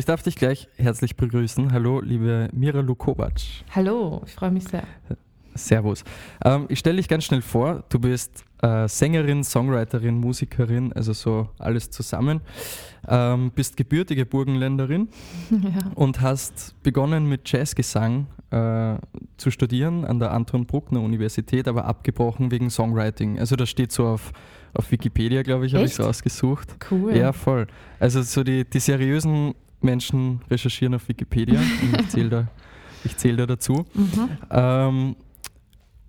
Ich darf dich gleich herzlich begrüßen. Hallo, liebe Mira Lukovac. Hallo, ich freue mich sehr. Servus. Ähm, ich stelle dich ganz schnell vor. Du bist äh, Sängerin, Songwriterin, Musikerin, also so alles zusammen. Ähm, bist gebürtige Burgenländerin ja. und hast begonnen mit Jazzgesang äh, zu studieren an der Anton Bruckner Universität, aber abgebrochen wegen Songwriting. Also das steht so auf, auf Wikipedia, glaube ich, habe ich es rausgesucht. Cool. Ja, voll. Also so die, die seriösen Menschen recherchieren auf Wikipedia und ich zähle da, zähl da dazu. Mhm. Ähm,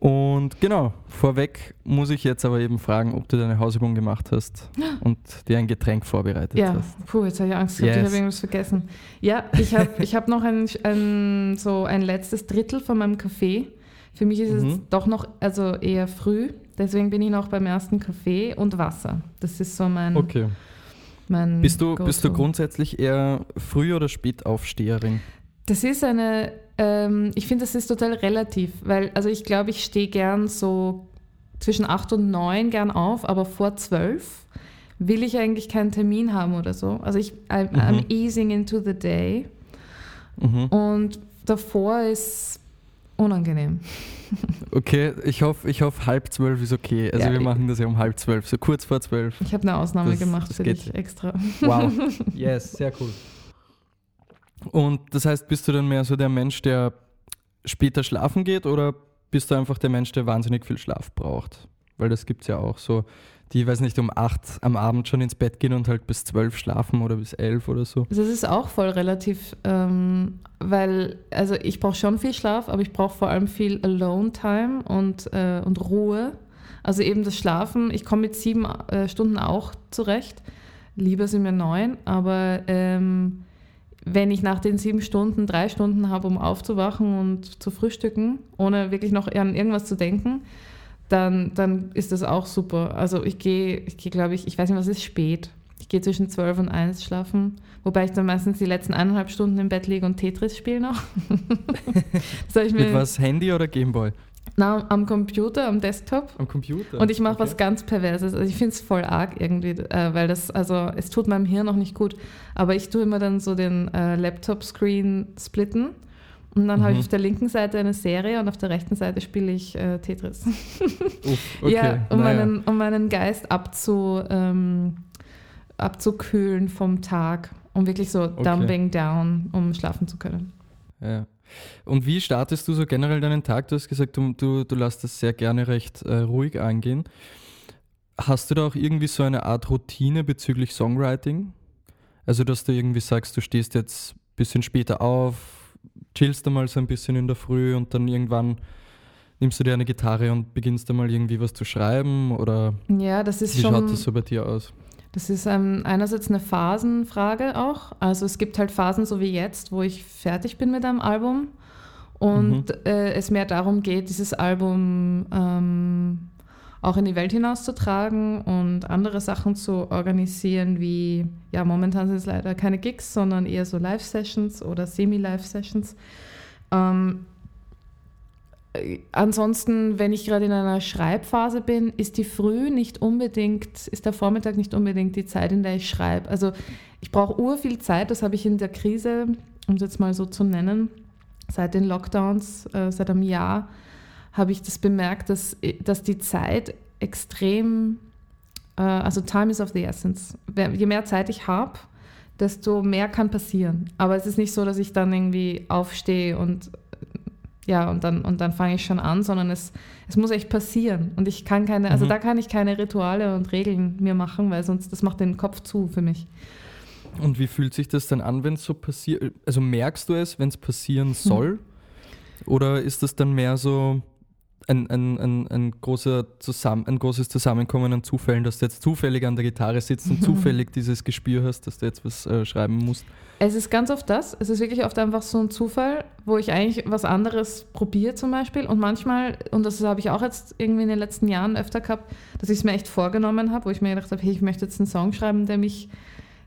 und genau, vorweg muss ich jetzt aber eben fragen, ob du deine Hausübung gemacht hast und dir ein Getränk vorbereitet ja. hast. Ja, puh, jetzt habe ich Angst gehabt, yes. ich habe irgendwas vergessen. Ja, ich habe ich hab noch ein, ein, so ein letztes Drittel von meinem Kaffee. Für mich ist mhm. es doch noch also eher früh, deswegen bin ich noch beim ersten Kaffee und Wasser. Das ist so mein. Okay. Mein bist, du, bist du grundsätzlich eher Früh- oder Spätaufsteherin? Das ist eine, ähm, ich finde, das ist total relativ, weil, also ich glaube, ich stehe gern so zwischen 8 und 9 gern auf, aber vor 12 will ich eigentlich keinen Termin haben oder so. Also ich, I'm, mhm. I'm easing into the day. Mhm. Und davor ist unangenehm. Okay, ich hoffe, ich hoffe, halb zwölf ist okay. Also ja, wir machen das ja um halb zwölf, so kurz vor zwölf. Ich habe eine Ausnahme das, gemacht das für geht. dich extra. Wow, yes, sehr cool. Und das heißt, bist du dann mehr so der Mensch, der später schlafen geht oder bist du einfach der Mensch, der wahnsinnig viel Schlaf braucht? Weil das gibt es ja auch so, die, weiß nicht, um acht am Abend schon ins Bett gehen und halt bis zwölf schlafen oder bis elf oder so. Das ist auch voll relativ, ähm, weil, also ich brauche schon viel Schlaf, aber ich brauche vor allem viel Alone-Time und, äh, und Ruhe. Also eben das Schlafen, ich komme mit sieben äh, Stunden auch zurecht. Lieber sind mir neun, aber ähm, wenn ich nach den sieben Stunden drei Stunden habe, um aufzuwachen und zu frühstücken, ohne wirklich noch an irgendwas zu denken, dann, dann ist das auch super. Also ich gehe, ich gehe, glaube ich, ich weiß nicht, was ist spät. Ich gehe zwischen zwölf und eins schlafen, wobei ich dann meistens die letzten eineinhalb Stunden im Bett liege und Tetris spiele noch. Mit was, Handy oder Gameboy? Na, am Computer, am Desktop. Am Computer. Und ich mache okay. was ganz Perverses. Also ich finde es voll arg irgendwie, äh, weil das, also es tut meinem Hirn auch nicht gut. Aber ich tue immer dann so den äh, Laptop-Screen splitten. Und dann mhm. habe ich auf der linken Seite eine Serie und auf der rechten Seite spiele ich äh, Tetris. Uff, okay. Ja, um, naja. meinen, um meinen Geist abzu, ähm, abzukühlen vom Tag, um wirklich so okay. dumping down, um schlafen zu können. Ja. Und wie startest du so generell deinen Tag? Du hast gesagt, du, du, du lässt das sehr gerne recht äh, ruhig angehen. Hast du da auch irgendwie so eine Art Routine bezüglich Songwriting? Also, dass du irgendwie sagst, du stehst jetzt ein bisschen später auf, chillst du mal so ein bisschen in der Früh und dann irgendwann nimmst du dir eine Gitarre und beginnst da mal irgendwie was zu schreiben? Oder ja, das ist wie schon, schaut das so bei dir aus? Das ist ähm, einerseits eine Phasenfrage auch. Also es gibt halt Phasen so wie jetzt, wo ich fertig bin mit einem Album und mhm. äh, es mehr darum geht, dieses Album ähm, auch in die Welt hinauszutragen und andere Sachen zu organisieren, wie, ja, momentan sind es leider keine Gigs, sondern eher so Live-Sessions oder Semi-Live-Sessions. Ähm, ansonsten, wenn ich gerade in einer Schreibphase bin, ist die Früh nicht unbedingt, ist der Vormittag nicht unbedingt die Zeit, in der ich schreibe. Also ich brauche ur viel Zeit, das habe ich in der Krise, um es jetzt mal so zu nennen, seit den Lockdowns, äh, seit einem Jahr, habe ich das bemerkt, dass, dass die Zeit extrem, äh, also Time is of the essence. Je mehr Zeit ich habe, desto mehr kann passieren. Aber es ist nicht so, dass ich dann irgendwie aufstehe und ja, und dann, und dann fange ich schon an, sondern es, es muss echt passieren. Und ich kann keine, also mhm. da kann ich keine Rituale und Regeln mir machen, weil sonst das macht den Kopf zu für mich. Und wie fühlt sich das dann an, wenn es so passiert? Also merkst du es, wenn es passieren hm. soll? Mhm. Oder ist das dann mehr so, ein, ein, ein, ein, großer Zusammen, ein großes Zusammenkommen an Zufällen, dass du jetzt zufällig an der Gitarre sitzt und zufällig dieses Gespür hast, dass du jetzt was äh, schreiben musst? Es ist ganz oft das. Es ist wirklich oft einfach so ein Zufall, wo ich eigentlich was anderes probiere zum Beispiel. Und manchmal, und das habe ich auch jetzt irgendwie in den letzten Jahren öfter gehabt, dass ich es mir echt vorgenommen habe, wo ich mir gedacht habe, hey, ich möchte jetzt einen Song schreiben, der mich,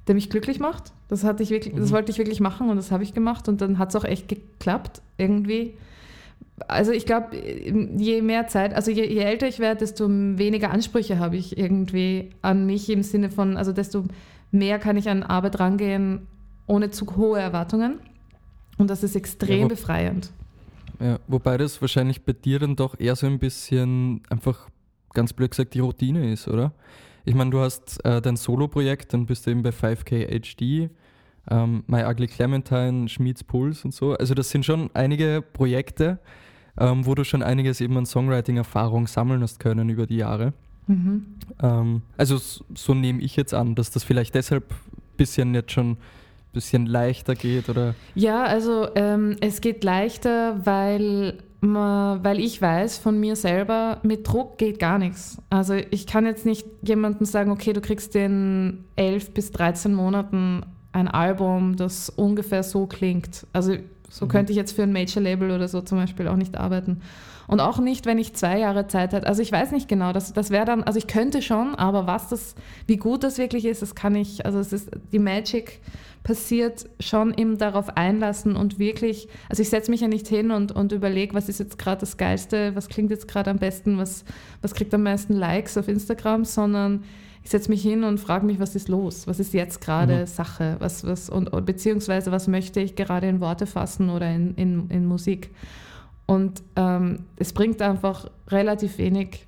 der mich glücklich macht. Das, hatte ich wirklich, mhm. das wollte ich wirklich machen und das habe ich gemacht. Und dann hat es auch echt geklappt irgendwie also ich glaube, je mehr Zeit, also je, je, älter ich werde, desto weniger Ansprüche habe ich irgendwie an mich im Sinne von, also desto mehr kann ich an Arbeit rangehen ohne zu hohe Erwartungen. Und das ist extrem Ja, wo- befreiend. Ja, wobei das wahrscheinlich bei dir dann doch eher so ein bisschen einfach ganz blöd gesagt die Routine ist, oder? Ich meine, du hast äh, dein Solo-Projekt, dann bist du eben bei 5K HD, ähm, My Ugly Clementine, Schmieds Puls und so. Also das sind schon einige Projekte, ähm, wo du schon einiges eben an Songwriting-Erfahrung sammeln hast können über die Jahre. Mhm. Ähm, also so nehme ich jetzt an, dass das vielleicht deshalb ein bisschen jetzt schon ein bisschen leichter geht oder Ja, also ähm, es geht leichter, weil, weil ich weiß von mir selber, mit Druck geht gar nichts. Also ich kann jetzt nicht jemandem sagen, okay, du kriegst in 11 bis 13 Monaten ein Album, das ungefähr so klingt. Also so Mhm. könnte ich jetzt für ein Major-Label oder so zum Beispiel auch nicht arbeiten. Und auch nicht, wenn ich zwei Jahre Zeit hätte. Also ich weiß nicht genau, das, das wäre dann, also ich könnte schon, aber was das, wie gut das wirklich ist, das kann ich, also es ist, die Magic passiert schon im darauf einlassen und wirklich, also ich setze mich ja nicht hin und, und überlege, was ist jetzt gerade das Geilste, was klingt jetzt gerade am besten, was, was kriegt am meisten Likes auf Instagram, sondern ich setze mich hin und frage mich, was ist los? Was ist jetzt gerade Mhm. Sache? Was, was, und, und beziehungsweise was möchte ich gerade in Worte fassen oder in, in, in Musik? Und ähm, es bringt einfach relativ wenig,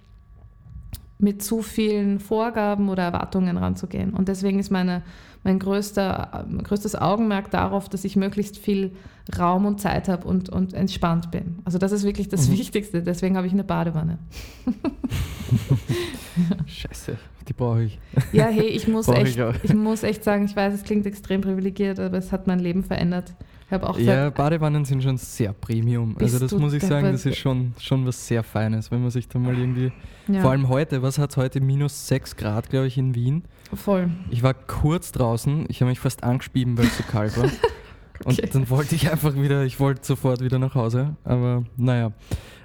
mit zu vielen Vorgaben oder Erwartungen ranzugehen. Und deswegen ist meine, mein größter, mein größtes Augenmerk darauf, dass ich möglichst viel Raum und Zeit habe und, und entspannt bin. Also das ist wirklich das Mhm. Wichtigste. Deswegen habe ich eine Badewanne. Scheiße, die brauche ich. Ja, hey, ich muss, echt, ich ich muss echt sagen, ich weiß, es klingt extrem privilegiert, aber es hat mein Leben verändert. Ich habe auch Ja, Badewannen sind schon sehr Premium. Also das muss ich sagen, das ist schon, schon was sehr Feines, wenn man sich da mal irgendwie... ja, Vor allem heute, was hat heute? Minus 6 Grad, glaube ich, in Wien. voll. Ich war kurz draußen, ich habe mich fast angespieben, weil es so kalt war. Und Okay. dann wollte ich einfach wieder, ich wollte sofort wieder nach Hause. Aber naja.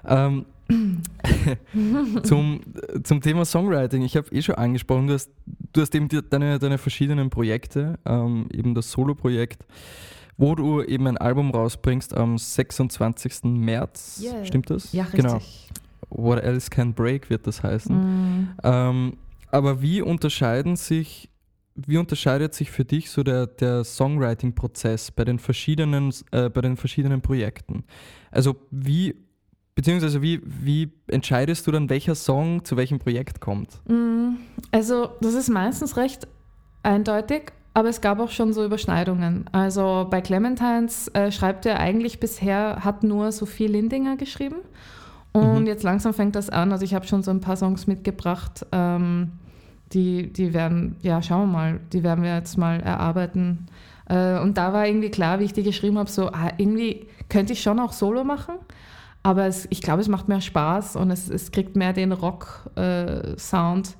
Ähm, zum, zum Thema Songwriting, ich habe eh schon angesprochen, du hast, du hast eben die, deine, deine verschiedenen Projekte, ähm, eben das Solo-Projekt, wo du eben ein Album rausbringst am 26. März. Yeah. Stimmt das? Ja, Genau. richtig. What Else Can Break wird das heißen. Mm. Ähm, aber wie unterscheiden sich, wie unterscheidet sich für dich so der, der Songwriting-Prozess bei den verschiedenen, äh, bei den verschiedenen Projekten? Also wie, beziehungsweise wie, wie entscheidest du dann, welcher Song zu welchem Projekt kommt? Mm, Also, das ist meistens recht eindeutig, aber es gab auch schon so Überschneidungen. Also bei Clementines äh, schreibt er eigentlich bisher, hat nur Sophie Lindinger geschrieben. Und Mhm. jetzt langsam fängt das an. Also ich habe schon so ein paar Songs mitgebracht. Ähm, die, die werden, ja, schauen wir mal, die werden wir jetzt mal erarbeiten. Äh, und da war irgendwie klar, wie ich die geschrieben habe, so ah, irgendwie könnte ich schon auch Solo machen. Aber es, ich glaube, es macht mehr Spaß und es, es kriegt mehr den Rock-Sound,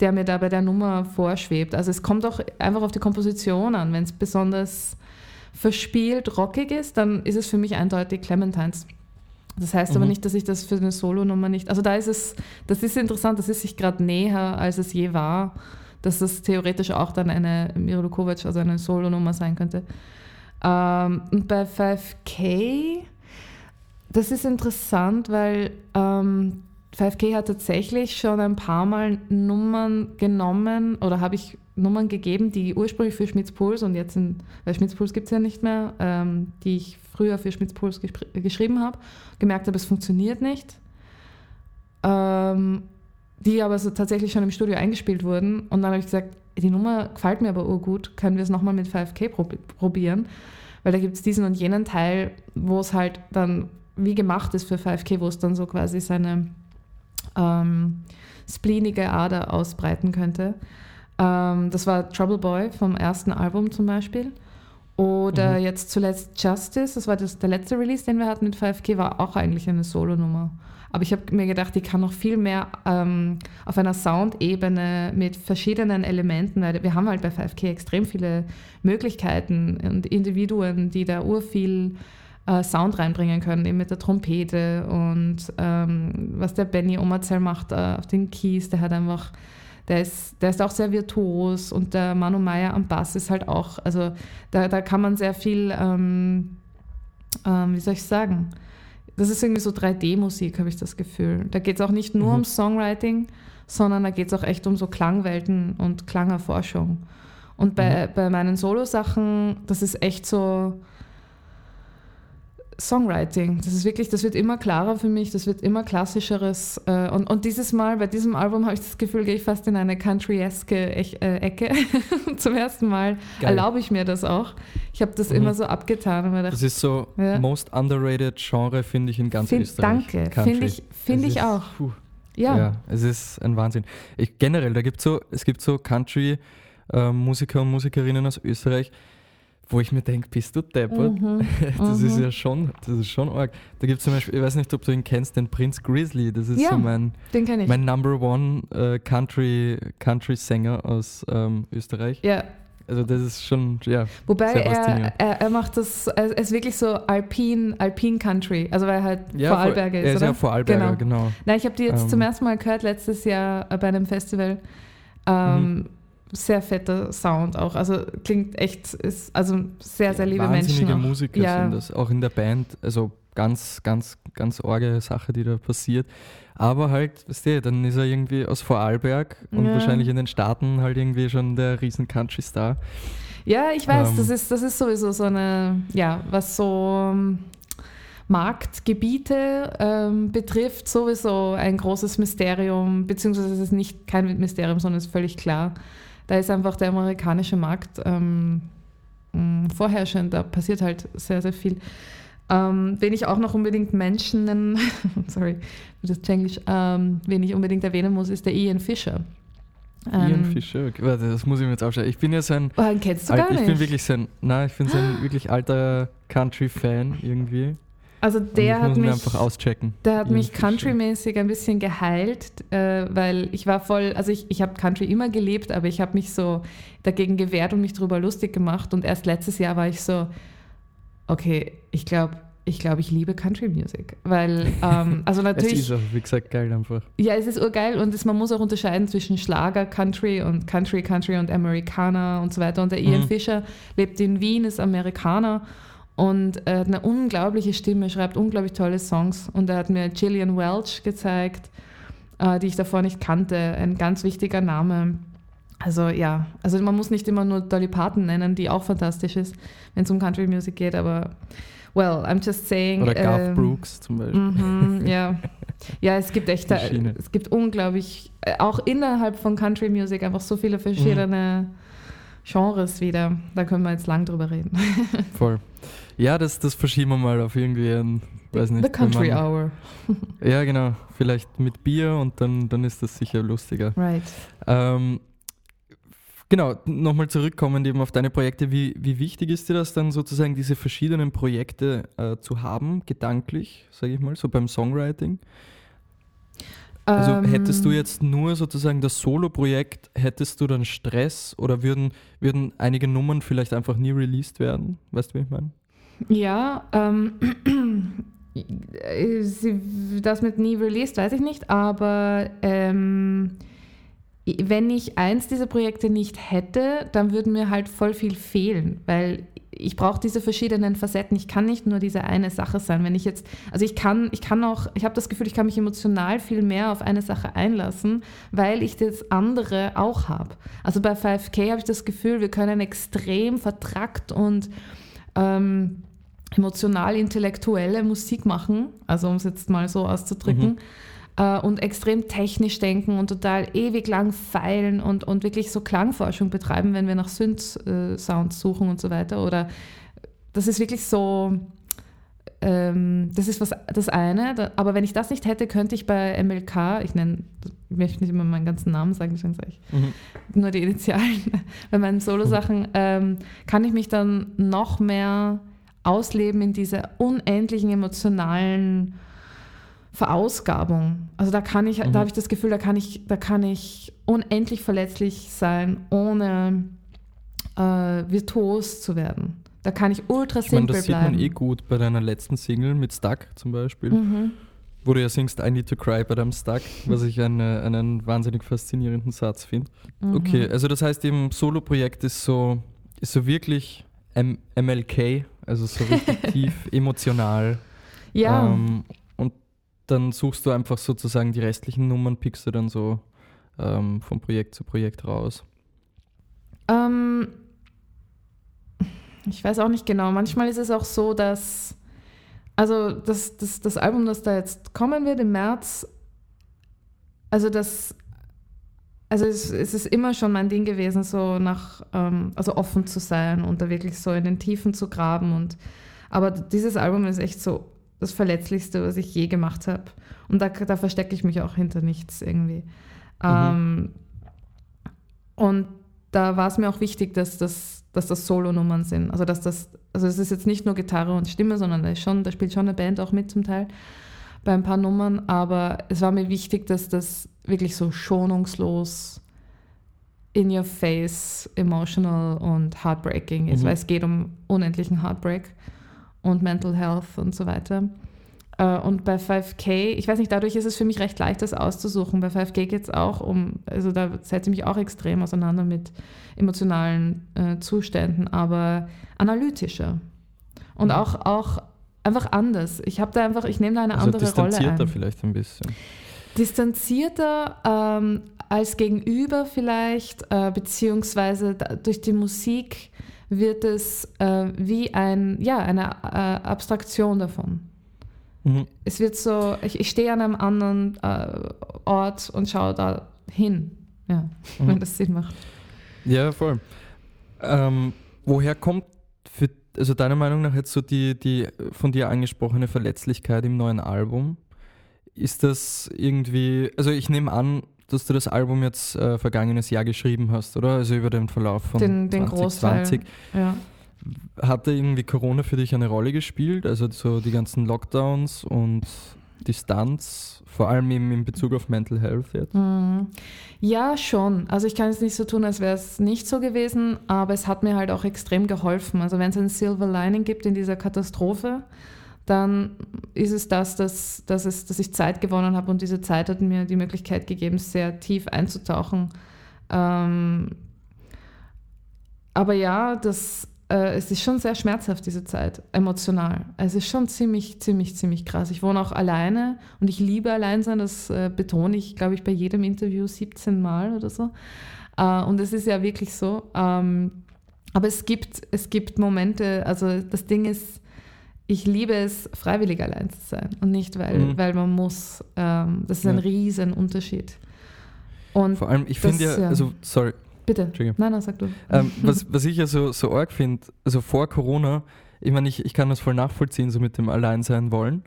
der mir da bei der Nummer vorschwebt. Also es kommt auch einfach auf die Komposition an. Wenn es besonders verspielt, rockig ist, dann ist es für mich eindeutig Clementines. Das heißt aber Mhm. nicht, dass ich das für eine Solo-Nummer nicht. Also da ist es, das ist interessant, das ist sich gerade näher, als es je war, dass das theoretisch auch dann eine Miro Kovac, also eine Solo-Nummer sein könnte. Ähm, und bei 5K, das ist interessant, weil ähm, 5K hat tatsächlich schon ein paar Mal Nummern genommen oder habe ich Nummern gegeben, die ursprünglich für Schmitz Puls und jetzt in, weil Schmitz Puls gibt es ja nicht mehr, ähm, die ich früher für Schmitz Puls gespr- geschrieben habe, gemerkt habe, es funktioniert nicht. Ähm, die aber so tatsächlich schon im Studio eingespielt wurden. Und dann habe ich gesagt, die Nummer gefällt mir aber urgut, können wir es nochmal mit 5K prob probieren? Weil da gibt es diesen und jenen Teil, wo es halt dann wie gemacht ist für 5K, wo es dann so quasi seine ähm, spleenige Ader ausbreiten könnte. Ähm, das war Trouble Boy vom ersten Album zum Beispiel. Oder Mhm. jetzt zuletzt Justice, das war das, der letzte Release, den wir hatten mit 5K, war auch eigentlich eine Solo-Nummer. Aber ich habe mir gedacht, die kann noch viel mehr ähm, auf einer Soundebene mit verschiedenen Elementen, weil wir haben halt bei 5K extrem viele Möglichkeiten und Individuen, die da urviel äh, Sound reinbringen können, eben mit der Trompete und ähm, was der Benny Omerzell macht äh, auf den Keys, der hat einfach, der ist, der ist auch sehr virtuos und der Manu Meyer am Bass ist halt auch, also da, da kann man sehr viel, ähm, ähm, wie soll ich sagen, das ist irgendwie so 3D-Musik, habe ich das Gefühl. Da geht es auch nicht nur Mhm. um Songwriting, sondern da geht es auch echt um so Klangwelten und Klangerforschung. Und bei, mhm. bei meinen Solo-Sachen, das ist echt so Songwriting. Das ist wirklich, das wird immer klarer für mich, das wird immer klassischeres. Äh, und, und dieses Mal, bei diesem Album habe ich das Gefühl, gehe ich fast in eine country-eske äh, Ecke. Zum ersten Mal Geil. erlaube ich mir das auch. Ich habe das mhm. immer so abgetan. Dachte, das ist so ja. most underrated Genre, finde ich, in ganz find, Österreich. Danke, finde ich, find ich auch. Puh. Ja. ja, es ist ein Wahnsinn. Ich, generell, da gibt so, es gibt so Country-Musiker äh, und Musikerinnen aus Österreich, wo ich mir denke, bist du deppert? Mhm. Das mhm. ist ja schon, das ist schon arg. Da gibt es zum Beispiel, ich weiß nicht, ob du ihn kennst, den Prinz Grizzly. Das ist ja, so mein, mein Number One äh, Country, Country Sänger aus ähm, Österreich. Ja. Also das ist schon, ja. Wobei er, er, er, macht das, er ist wirklich so Alpin, Alpin Country, also weil er halt ja, Vorarlberger ist, Er ist oder? ja Vorarlberger, genau. genau. Na, ich habe die jetzt ähm. zum ersten Mal gehört letztes Jahr bei einem Festival. Ähm, mhm sehr fetter Sound auch. Also klingt echt, ist also sehr, sehr liebe Wahnsinnige Menschen. Auch. Musiker ja. sind das, auch in der Band. Also ganz, ganz, ganz orge Sache, die da passiert. Aber halt, weißt du, dann ist er irgendwie aus Vorarlberg und ja. wahrscheinlich in den Staaten halt irgendwie schon der riesen Country-Star. Ja, ich weiß, ähm, das, ist, das ist sowieso so eine, ja, was so ähm, Marktgebiete ähm, betrifft, sowieso ein großes Mysterium, beziehungsweise es ist nicht kein Mysterium, sondern es ist völlig klar da ist einfach der amerikanische Markt ähm, mm, vorherrschend, da passiert halt sehr, sehr viel. Ähm, wen ich auch noch unbedingt Menschen sorry, das ist Englisch, ähm, wen ich unbedingt erwähnen muss, ist der Ian Fischer. Ian ähm, Fischer, okay, warte, das muss ich mir jetzt aufschreiben. Ich bin ja so ein. Oh, kennst du alt, gar nicht. Ich bin wirklich so ein, nein, ich bin so ein wirklich alter Country-Fan irgendwie. Also der hat mich einfach auschecken. Der hat mich countrymäßig ein bisschen geheilt, äh, weil ich war voll, also ich, ich habe Country immer gelebt, aber ich habe mich so dagegen gewehrt und mich darüber lustig gemacht und erst letztes Jahr war ich so, okay, ich glaube, ich glaube, ich liebe Country Music, weil ähm, also natürlich. es ist auch, wie gesagt, geil einfach. Ja, es ist urgeil und es, man muss auch unterscheiden zwischen Schlager, Country und Country, Country und Amerikaner und so weiter. Und der Ian mhm. Fischer lebt in Wien, ist Amerikaner und er hat eine unglaubliche Stimme, schreibt unglaublich tolle Songs. Und er hat mir Gillian Welch gezeigt, äh, die ich davor nicht kannte. Ein ganz wichtiger Name. Also ja, also man muss nicht immer nur Dolly Parton nennen, die auch fantastisch ist, wenn es um Country Music geht, aber well, I'm just saying. Oder Garth ähm, Brooks zum Beispiel. Mm ja. ja, es gibt echt, es gibt unglaublich, äh, auch innerhalb von Country Music einfach so viele verschiedene mhm. Genres wieder. Da können wir jetzt lang drüber reden. Voll. Ja, das, das verschieben wir mal auf irgendwie ein, weiß nicht. The Country man, Hour. ja, genau. Vielleicht mit Bier und dann, dann ist das sicher lustiger. Right. Ähm, genau, nochmal zurückkommen eben auf deine Projekte. Wie, wie wichtig ist dir das dann sozusagen, diese verschiedenen Projekte äh, zu haben, gedanklich, sage ich mal, so beim Songwriting? Also ähm, hättest du jetzt nur sozusagen das Solo-Projekt, hättest du dann Stress oder würden, würden einige Nummern vielleicht einfach nie released werden? Weißt du, wie ich meine? Ja, ähm, das mit nie released, weiß ich nicht, aber ähm, wenn ich eins dieser Projekte nicht hätte, dann würden mir halt voll viel fehlen, weil ich brauche diese verschiedenen Facetten. Ich kann nicht nur diese eine Sache sein. Wenn ich jetzt, also ich kann, ich kann auch, ich habe das Gefühl, ich kann mich emotional viel mehr auf eine Sache einlassen, weil ich das andere auch habe. Also bei 5K habe ich das Gefühl, wir können extrem vertrackt und ähm, emotional-intellektuelle Musik machen, also um es jetzt mal so auszudrücken. Mhm äh, und extrem technisch denken und total ewig lang feilen und, und wirklich so Klangforschung betreiben, wenn wir nach Synth-Sounds suchen und so weiter. Oder das ist wirklich so, ähm, das ist was, das eine. Da, aber wenn ich das nicht hätte, könnte ich bei MLK, ich nenne, ich möchte nicht immer meinen ganzen Namen sagen, deswegen sage ich mhm. nur die Initialen, bei meinen Solo-Sachen, ähm, kann ich mich dann noch mehr ausleben in diese unendlichen emotionalen Verausgabung. Also da kann ich, mhm. da habe ich das Gefühl, da kann ich, da kann ich unendlich verletzlich sein, ohne äh, virtuos zu werden. Da kann ich ultra ich simpel meine, das bleiben. Das sieht man eh gut bei deiner letzten Single mit Stuck zum Beispiel, mhm. wo du ja singst I need to cry but I'm stuck, was ich eine, einen wahnsinnig faszinierenden Satz finde. Mhm. Okay, also das heißt eben Solo-Projekt ist so, ist so wirklich M MLK, also so richtig tief emotional. Ja. Ähm, dann suchst du einfach sozusagen die restlichen Nummern, pickst du dann so ähm, von Projekt zu Projekt raus. Ähm, ich weiß auch nicht genau. Manchmal ist es auch so, dass, also das, das, das Album, das da jetzt kommen wird im März, also das, also es, es ist immer schon mein Ding gewesen, so nach, ähm, also offen zu sein und da wirklich so in den Tiefen zu graben und, aber dieses Album ist echt so das Verletzlichste, was ich je gemacht habe. Und da, da verstecke ich mich auch hinter nichts irgendwie. Mhm. Ähm, und da war es mir auch wichtig, dass das, dass das Solo-Nummern sind. Also dass das, also es ist jetzt nicht nur Gitarre und Stimme, sondern da, ist schon, da spielt schon eine Band auch mit zum Teil bei ein paar Nummern. Aber es war mir wichtig, dass das wirklich so schonungslos in your face, emotional und heartbreaking ist, mhm. weil es geht um unendlichen Heartbreak und Mental Health und so weiter. Äh, und bei 5K, ich weiß nicht, dadurch ist es für mich recht leicht, das auszusuchen. Bei 5K geht es auch um, also da setze ich mich auch extrem auseinander mit emotionalen äh, Zuständen, aber analytischer. Und mhm. auch, auch einfach anders. Ich habe da einfach, ich nehme da eine also andere Rolle ein. Vielleicht ein bisschen. Distanzierter ähm, als Gegenüber vielleicht, äh, beziehungsweise durch die Musik wird es äh, wie ein, ja, eine äh, Abstraktion davon. Mhm. Es wird so, ich, ich stehe an einem anderen äh, Ort und schaue da hin, ja, mhm. wenn das Sinn macht. Ja, voll. Ähm, woher kommt für, also deiner Meinung nach jetzt so die, die von dir angesprochene Verletzlichkeit im neuen Album? Ist das irgendwie, also ich nehme an, dass du das Album jetzt äh, vergangenes Jahr geschrieben hast, oder? Also über den Verlauf von den, den 2020. Großteil, ja. Hat da irgendwie Corona für dich eine Rolle gespielt? Also so die ganzen Lockdowns und Distanz, vor allem eben in Bezug auf Mental Health jetzt? Mhm. Ja, schon. Also ich kann es nicht so tun, als wäre es nicht so gewesen, aber es hat mir halt auch extrem geholfen. Also wenn es ein Silver Lining gibt in dieser Katastrophe, dann ist es das, dass, dass, es, dass ich Zeit gewonnen habe und diese Zeit hat mir die Möglichkeit gegeben, sehr tief einzutauchen. Ähm, aber ja, das, äh, es ist schon sehr schmerzhaft, diese Zeit, emotional. Es ist schon ziemlich, ziemlich, ziemlich krass. Ich wohne auch alleine und ich liebe Alleinsein, das äh, betone ich, glaube ich, bei jedem Interview 17 Mal oder so. Äh, und es ist ja wirklich so. Ähm, aber es gibt, es gibt Momente, also das Ding ist, ich liebe es, freiwillig allein zu sein und nicht, weil, mhm. weil man muss. Ähm, das ist ja. ein riesen Unterschied. Und Vor allem, ich finde ja, also, sorry, Bitte. Nein, nein, sag du. Ähm, was, was ich ja so, so arg finde, also vor Corona, ich meine, ich, ich kann das voll nachvollziehen, so mit dem Alleinsein wollen.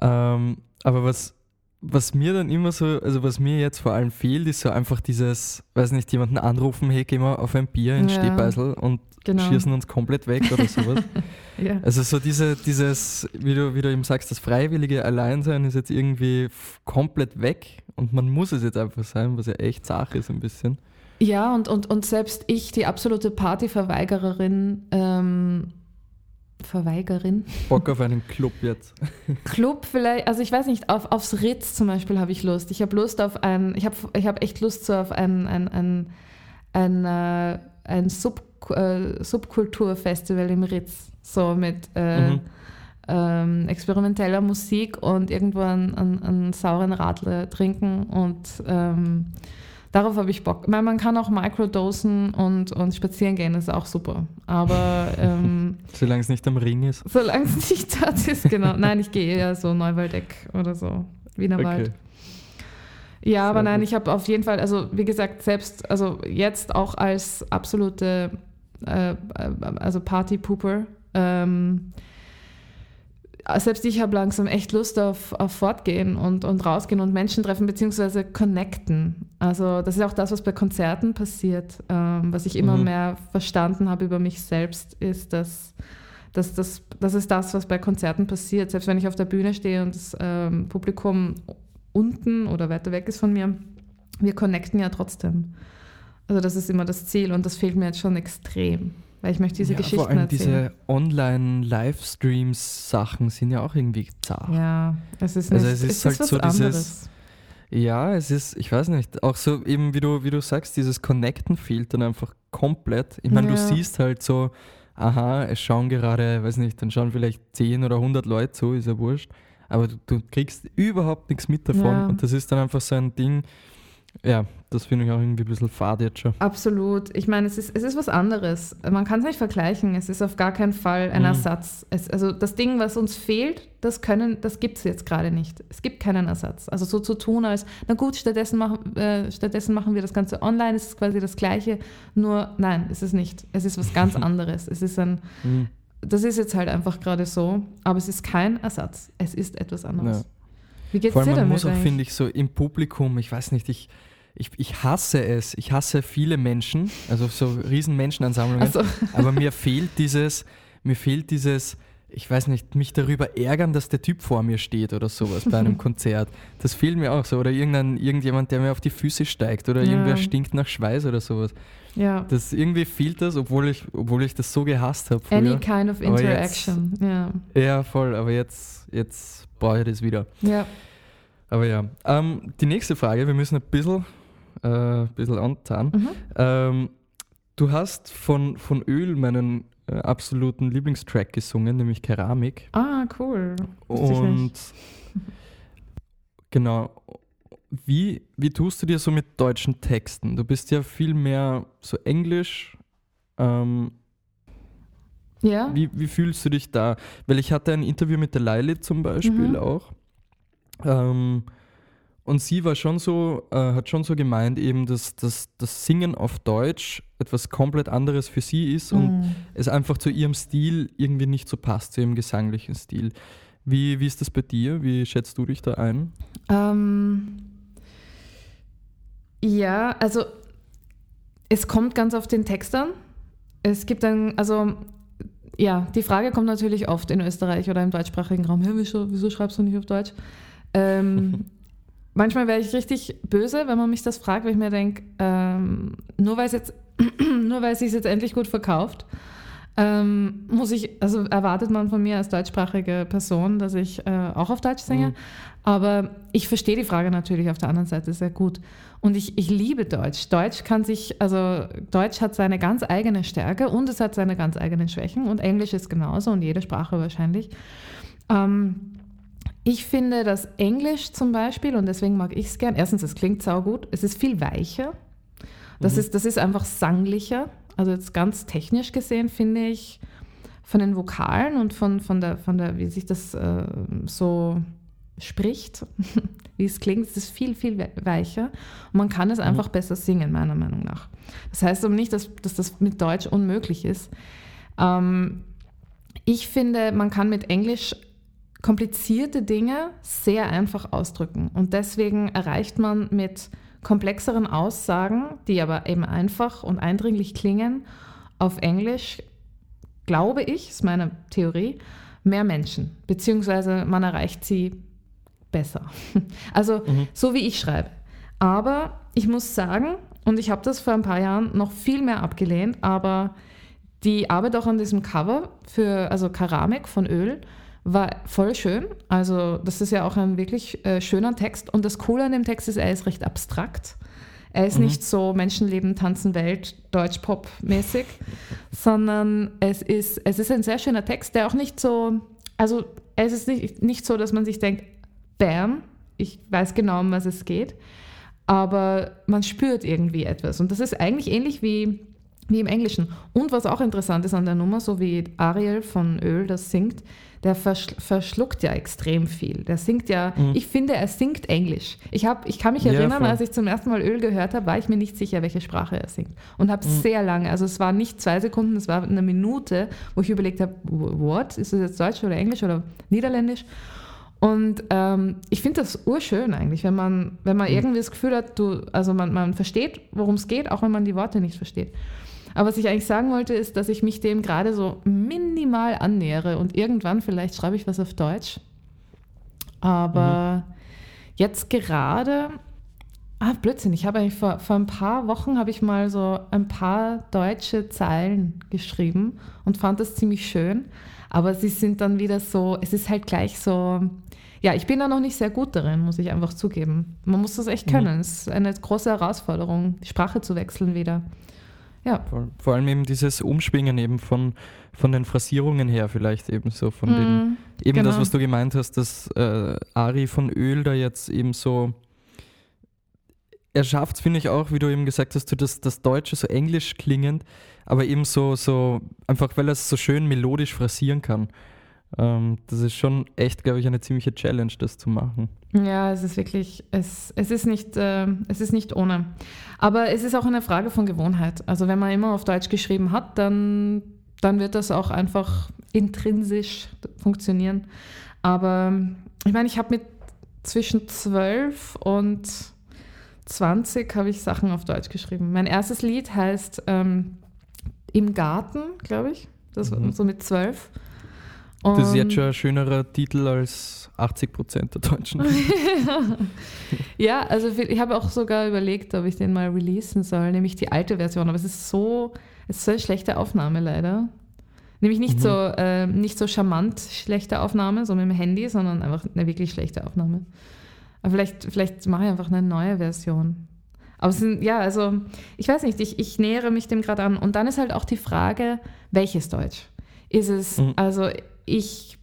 Ähm, aber was, was mir dann immer so, also was mir jetzt vor allem fehlt, ist so einfach dieses, weiß nicht, jemanden anrufen, hey, gehen wir auf ein Bier in ja. Stehbeisel und genau. schießen uns komplett weg oder sowas. ja. Also so diese, dieses, wie du, wie du eben sagst, das freiwillige Alleinsein ist jetzt irgendwie komplett weg und man muss es jetzt einfach sein, was ja echt Sache ist ein bisschen. Ja, und, und, und selbst ich, die absolute Partyverweigererin, ähm, Verweigerin. Bock auf einen Club jetzt. Club vielleicht, also ich weiß nicht, auf, aufs Ritz zum Beispiel habe ich Lust. Ich habe Lust auf ein, ich habe ich hab echt Lust so auf ein, ein, ein, ein, äh, ein Sub, äh, Subkulturfestival im Ritz. So mit äh, mhm. ähm, experimenteller Musik und irgendwo einen, einen, einen sauren Radler trinken und ähm, darauf habe ich Bock. Meine, man kann auch Microdosen und, und spazieren gehen, ist auch super. Aber ähm, solange es nicht am Ring ist. Solange es nicht dort ist, genau. Nein, ich gehe eher so Neuwaldeck oder so, Wiener okay. Wald. Ja, aber nein, ich habe auf jeden Fall, also wie gesagt, selbst, also jetzt auch als absolute, äh, äh also Party-Pooper, ähm, selbst ich habe langsam echt Lust auf, auf Fortgehen und, und rausgehen und Menschen treffen, beziehungsweise connecten. Also das ist auch das, was bei Konzerten passiert. Ähm, was ich immer mhm. mehr verstanden habe über mich selbst, ist, dass, dass das, das ist das, was bei Konzerten passiert. Selbst wenn ich auf der Bühne stehe und das ähm, Publikum unten oder weiter weg ist von mir, wir connecten ja trotzdem. Also das ist immer das Ziel und das fehlt mir jetzt schon extrem. Weil ich möchte diese ja, Geschichten vor allem erzählen. diese Online-Livestreams-Sachen sind ja auch irgendwie zart. Ja, es ist, also nicht, also es ist, es halt ist so anderes. dieses. Ja, es ist, ich weiß nicht, auch so eben wie du, wie du sagst, dieses Connecten fehlt dann einfach komplett. Ich meine, ja. du siehst halt so, aha, es schauen gerade, weiß nicht, dann schauen vielleicht 10 oder 100 Leute zu, ist ja wurscht. Aber du, du kriegst überhaupt nichts mit davon ja. und das ist dann einfach so ein Ding, ja, das finde ich auch irgendwie ein bisschen fad jetzt schon. Absolut. Ich meine, es ist, es ist was anderes. Man kann es nicht vergleichen. Es ist auf gar keinen Fall ein Mhm. Ersatz. Es, also das Ding, was uns fehlt, das können, das gibt es jetzt gerade nicht. Es gibt keinen Ersatz. Also so zu tun als, na gut, stattdessen machen, äh, stattdessen machen wir das Ganze online, es ist quasi das Gleiche. Nur, nein, es ist nicht. Es ist was ganz anderes. Es ist ein, Mhm. das ist jetzt halt einfach gerade so, aber es ist kein Ersatz. Es ist etwas anderes. Ja. Wie geht's Vor allem, dir man damit muss auch, finde ich, so im Publikum, ich weiß nicht, ich, ich, ich hasse es. Ich hasse viele Menschen, also so riesen Menschenansammlungen. Also, Aber mir fehlt dieses, mir fehlt dieses, ich weiß nicht, mich darüber ärgern, dass der Typ vor mir steht oder sowas bei einem Konzert. Das fehlt mir auch so. Oder irgendein, irgendjemand, der mir auf die Füße steigt oder Ja. irgendwer stinkt nach Schweiß oder sowas. ja. Das irgendwie fehlt das, obwohl ich, obwohl ich das so gehasst habe Any kind of Aber jetzt- interaction. Ja. Ja, voll, aber jetzt, jetzt brauche ich das wieder. ja. Aber ja, ähm, die nächste Frage, wir müssen ein bisschen, äh, bisschen anzahlen. Mhm. Ähm, du hast von, von Öl meinen äh, absoluten Lieblingstrack gesungen, nämlich Keramik. Ah, cool. Wusste Und genau, wie, wie tust du dir so mit deutschen Texten? Du bist ja viel mehr so Englisch. Ähm, Ja. wie, wie fühlst du dich da? Weil ich hatte ein Interview mit der Leili zum Beispiel Mhm. auch. Ähm, und sie war schon so, äh, hat schon so gemeint, eben, dass, dass das Singen auf Deutsch etwas komplett anderes für sie ist und Mm. es einfach zu ihrem Stil irgendwie nicht so passt, zu ihrem gesanglichen Stil. Wie, wie ist das bei dir? Wie schätzt du dich da ein? Ähm, ja, also es kommt ganz auf den Text an. Es gibt dann, also ja, die Frage kommt natürlich oft in Österreich oder im deutschsprachigen Raum, "Hä, wieso, wieso schreibst du nicht auf Deutsch? Ähm, manchmal wäre ich richtig böse, wenn man mich das fragt, weil ich mir denke, ähm, nur weil es jetzt, nur weil es sich jetzt endlich gut verkauft, ähm, muss ich, also erwartet man von mir als deutschsprachige Person, dass ich äh, auch auf Deutsch singe. Mhm. Aber ich verstehe die Frage natürlich auf der anderen Seite sehr gut. Und ich, ich liebe Deutsch. Deutsch kann sich, also Deutsch hat seine ganz eigene Stärke und es hat seine ganz eigenen Schwächen und Englisch ist genauso und jede Sprache wahrscheinlich. Ähm, ich finde, dass Englisch zum Beispiel, und deswegen mag ich es gern, erstens, es klingt saugut, es ist viel weicher. Das, Mhm. ist, das ist einfach sanglicher. Also jetzt ganz technisch gesehen finde ich von den Vokalen und von, von, der, von der, wie sich das äh, so spricht, wie es klingt, es ist viel, viel we- weicher. Und man kann es einfach besser singen, meiner Meinung nach. Das heißt aber nicht, dass, dass das mit Deutsch unmöglich ist. Ähm, ich finde, man kann mit Englisch komplizierte Dinge sehr einfach ausdrücken. Und deswegen erreicht man mit komplexeren Aussagen, die aber eben einfach und eindringlich klingen, auf Englisch, glaube ich, ist meine Theorie, mehr Menschen. Beziehungsweise man erreicht sie besser. Also Mhm. so wie ich schreibe. Aber ich muss sagen, und ich habe das vor ein paar Jahren noch viel mehr abgelehnt, aber die Arbeit auch an diesem Cover für, also Keramik von Öl, war voll schön. Also das ist ja auch ein wirklich äh, schöner Text. Und das Coole an dem Text ist, er ist recht abstrakt. Er ist Mhm. nicht so Menschenleben, Tanzen, Welt, Deutsch-Pop-mäßig, sondern es ist, es ist ein sehr schöner Text, der auch nicht so, also es ist nicht, nicht so, dass man sich denkt, bam, ich weiß genau, um was es geht, aber man spürt irgendwie etwas. Und das ist eigentlich ähnlich wie, wie im Englischen. Und was auch interessant ist an der Nummer, so wie Ariel von Öl das singt, der verschl verschluckt ja extrem viel. Der singt ja, Mhm. ich finde, er singt Englisch. Ich, hab, ich kann mich Ja, erinnern, voll. als ich zum ersten Mal Öl gehört habe, war ich mir nicht sicher, welche Sprache er singt. Und habe Mhm. sehr lange, also es war nicht zwei Sekunden, es war eine Minute, wo ich überlegt habe, what? Ist das jetzt Deutsch oder Englisch oder Niederländisch? Und ähm, ich finde das urschön eigentlich, wenn man, wenn man Mhm. irgendwie das Gefühl hat, du, also man, man versteht, worum es geht, auch wenn man die Worte nicht versteht. Aber was ich eigentlich sagen wollte, ist, dass ich mich dem gerade so minimal annähere und irgendwann vielleicht schreibe ich was auf Deutsch. Aber jetzt gerade, ah, Blödsinn, ich habe eigentlich vor, vor ein paar Wochen habe ich mal so ein paar deutsche Zeilen geschrieben und fand das ziemlich schön. Aber sie sind dann wieder so, es ist halt gleich so, ja, ich bin da noch nicht sehr gut darin, muss ich einfach zugeben. Man muss das echt Mhm. können. Es ist eine große Herausforderung, die Sprache zu wechseln wieder. Ja. Vor, vor allem eben dieses Umschwingen eben von, von den Phrasierungen her vielleicht eben so, von den, Mm, eben das, genau. was du gemeint hast, dass äh, Ari von Öl da jetzt eben so er schafft es, finde ich auch, wie du eben gesagt hast, das, das Deutsche so englisch klingend, aber eben so, so einfach, weil er es so schön melodisch phrasieren kann. Ähm, das ist schon echt, glaube ich, eine ziemliche Challenge, das zu machen. Ja, es ist wirklich, es, es, ist nicht, äh, es ist nicht ohne. Aber es ist auch eine Frage von Gewohnheit. Also wenn man immer auf Deutsch geschrieben hat, dann, dann wird das auch einfach intrinsisch funktionieren. Aber ich meine, ich habe mit zwischen 12 und 20 habe ich Sachen auf Deutsch geschrieben. Mein erstes Lied heißt ähm, Im Garten, glaube ich. Das war mhm. so mit 12. Und das ist jetzt schon ein schönerer Titel als 80 Prozent der Deutschen. ja, also ich habe auch sogar überlegt, ob ich den mal releasen soll, nämlich die alte Version. Aber es ist so, es ist so eine schlechte Aufnahme leider. Nämlich nicht, mhm. so, äh, nicht so charmant schlechte Aufnahme, so mit dem Handy, sondern einfach eine wirklich schlechte Aufnahme. Aber vielleicht, vielleicht mache ich einfach eine neue Version. Aber sind, ja, also ich weiß nicht, ich, ich nähere mich dem gerade an. Und dann ist halt auch die Frage, welches Deutsch? Ist es, mhm. also ich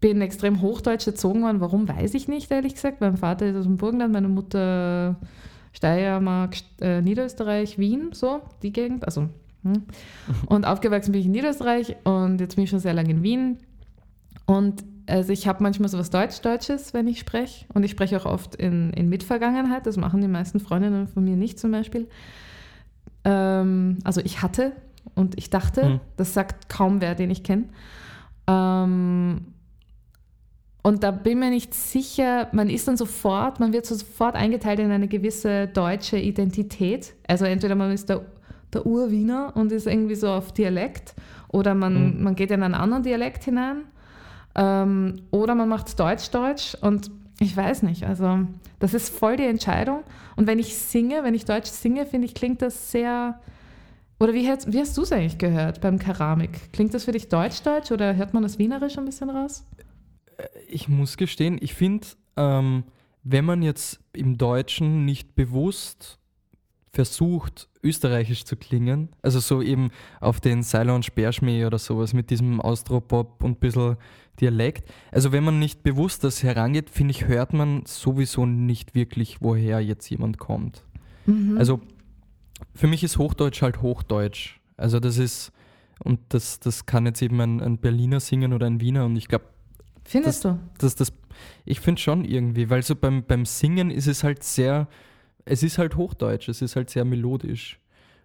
bin extrem hochdeutsch erzogen worden. Warum, weiß ich nicht, ehrlich gesagt. Mein Vater ist aus dem Burgenland, meine Mutter Steiermark, äh, Niederösterreich, Wien, so, die Gegend. Also, hm. Und aufgewachsen bin ich in Niederösterreich und jetzt bin ich schon sehr lange in Wien. Und also ich habe manchmal so was Deutsch-Deutsches, wenn ich spreche. Und ich spreche auch oft in, in Mitvergangenheit. Das machen die meisten Freundinnen von mir nicht zum Beispiel. Ähm, also ich hatte und ich dachte, hm. das sagt kaum wer, den ich kenne. Ähm, und da bin mir nicht sicher, man ist dann sofort, man wird sofort eingeteilt in eine gewisse deutsche Identität. Also entweder man ist der, der Urwiener und ist irgendwie so auf Dialekt oder man, mhm. man geht in einen anderen Dialekt hinein ähm, oder man macht Deutsch-Deutsch und ich weiß nicht, also das ist voll die Entscheidung. Und wenn ich singe, wenn ich Deutsch singe, finde ich, klingt das sehr, oder wie, wie hast du es eigentlich gehört beim Keramik? Klingt das für dich Deutsch-Deutsch oder hört man das Wienerisch ein bisschen raus? Äh, ich muss gestehen, ich finde, ähm, wenn man jetzt im Deutschen nicht bewusst versucht, österreichisch zu klingen, also so eben auf den Seiler und Speerschmäh oder sowas mit diesem Austropop und ein bisschen Dialekt. Also wenn man nicht bewusst das herangeht, finde ich, hört man sowieso nicht wirklich, woher jetzt jemand kommt. Mhm. Also für mich ist Hochdeutsch halt Hochdeutsch. Also das ist, und das, das kann jetzt eben ein, ein Berliner singen oder ein Wiener und ich glaube. Findest das, du? Das, das, ich finde schon irgendwie, weil so beim, beim Singen ist es halt sehr, es ist halt Hochdeutsch, es ist halt sehr melodisch.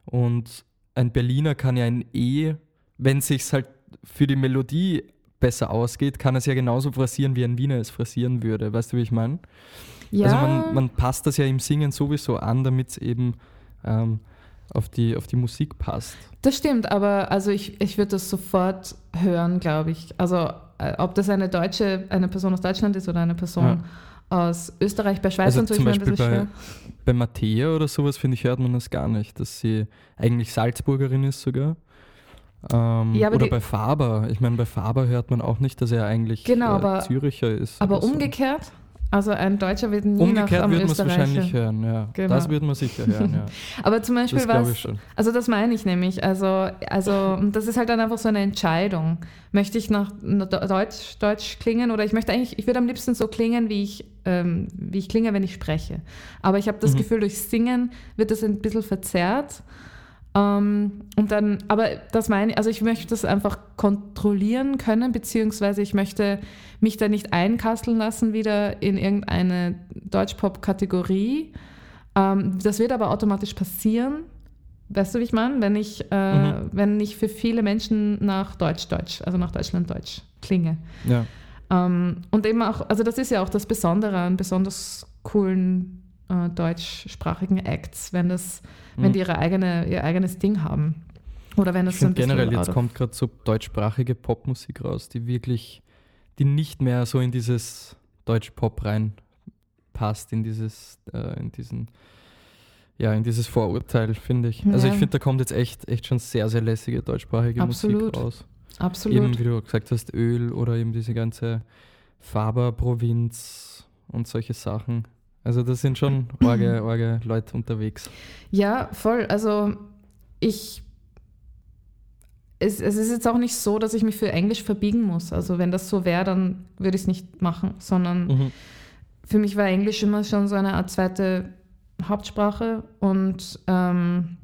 Und ein Berliner kann ja ein E, wenn es sich halt für die Melodie besser ausgeht, kann es ja genauso phrasieren, wie ein Wiener es phrasieren würde. Weißt du, wie ich meine? Ja. Also man, man passt das ja im Singen sowieso an, damit es eben ähm, auf, die, auf die Musik passt. Das stimmt, aber also ich, ich würde das sofort hören, glaube ich. Also äh, ob das eine Deutsche, eine Person aus Deutschland ist oder eine Person ja. aus Österreich, bei Schweiz also und so, zum Beispiel bei, bei Mattea oder sowas, finde ich, hört man das gar nicht, dass sie eigentlich Salzburgerin ist sogar. Ähm, ja, oder bei Faber. Ich meine, bei Faber hört man auch nicht, dass er eigentlich genau, äh, aber, Züricher ist. Aber umgekehrt? Also ein Deutscher wird nie Umgekehrt nach am wird man es wahrscheinlich hören, ja. Genau. Das wird man sicher hören, ja. Aber zum Beispiel was, also das meine ich nämlich, also, also das ist halt dann einfach so eine Entscheidung. Möchte ich nach Deutsch, Deutsch klingen oder ich möchte eigentlich, ich würde am liebsten so klingen, wie ich, ähm, wie ich klinge, wenn ich spreche. Aber ich habe das mhm. Gefühl, durch Singen wird das ein bisschen verzerrt ähm, und dann, aber das meine ich, also ich möchte das einfach kontrollieren können, beziehungsweise ich möchte mich da nicht einkasteln lassen wieder in irgendeine Deutschpop-Kategorie. Ähm, das wird aber automatisch passieren. Weißt du, wie ich meine? Wenn ich, äh, mhm. wenn ich für viele Menschen nach Deutsch-Deutsch, also nach Deutschland-Deutsch klinge. Ja. Ähm, und eben auch, also das ist ja auch das Besondere an besonders coolen äh, deutschsprachigen Acts, wenn, das, mhm. wenn die ihre eigene, ihr eigenes Ding haben. Oder wenn das ich so ein generell, jetzt kommt gerade so deutschsprachige Popmusik raus, die wirklich, die nicht mehr so in dieses Deutsch-Pop reinpasst, in dieses, äh, in diesen, ja, in dieses Vorurteil, finde ich. Also ja. Ich finde, da kommt jetzt echt, echt schon sehr, sehr lässige deutschsprachige Absolut. Musik raus. Absolut. Eben, wie du gesagt hast, Öl oder eben diese ganze Faber-Provinz und solche Sachen. Also das sind schon orge, orge Leute unterwegs. Ja, voll. Also ich es, es, ist jetzt auch nicht so, dass ich mich für Englisch verbiegen muss. Also wenn das so wäre, dann würde ich es nicht machen, sondern mhm. für mich war Englisch immer schon so eine Art zweite Hauptsprache und ähm,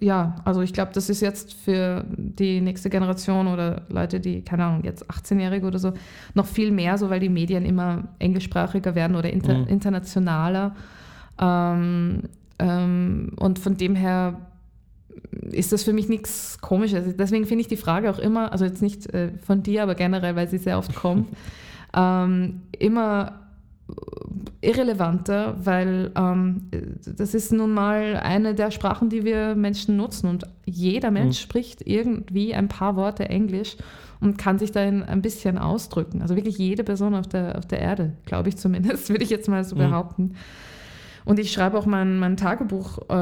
ja, also ich glaube, das ist jetzt für die nächste Generation oder Leute, die, keine Ahnung, jetzt 18-Jährige oder so, noch viel mehr so, weil die Medien immer englischsprachiger werden oder inter mhm. internationaler. Ähm, ähm, und von dem her ist das für mich nichts Komisches. Deswegen finde ich die Frage auch immer, also jetzt nicht äh, von dir, aber generell, weil sie sehr oft kommt, ähm, immer irrelevanter, weil ähm, das ist nun mal eine der Sprachen, die wir Menschen nutzen und jeder Mensch mhm. spricht irgendwie ein paar Worte Englisch und kann sich darin ein bisschen ausdrücken. Also wirklich jede Person auf der, auf der Erde, glaube ich zumindest, würde ich jetzt mal so mhm. behaupten. Und ich schreibe auch mein, mein Tagebuch äh,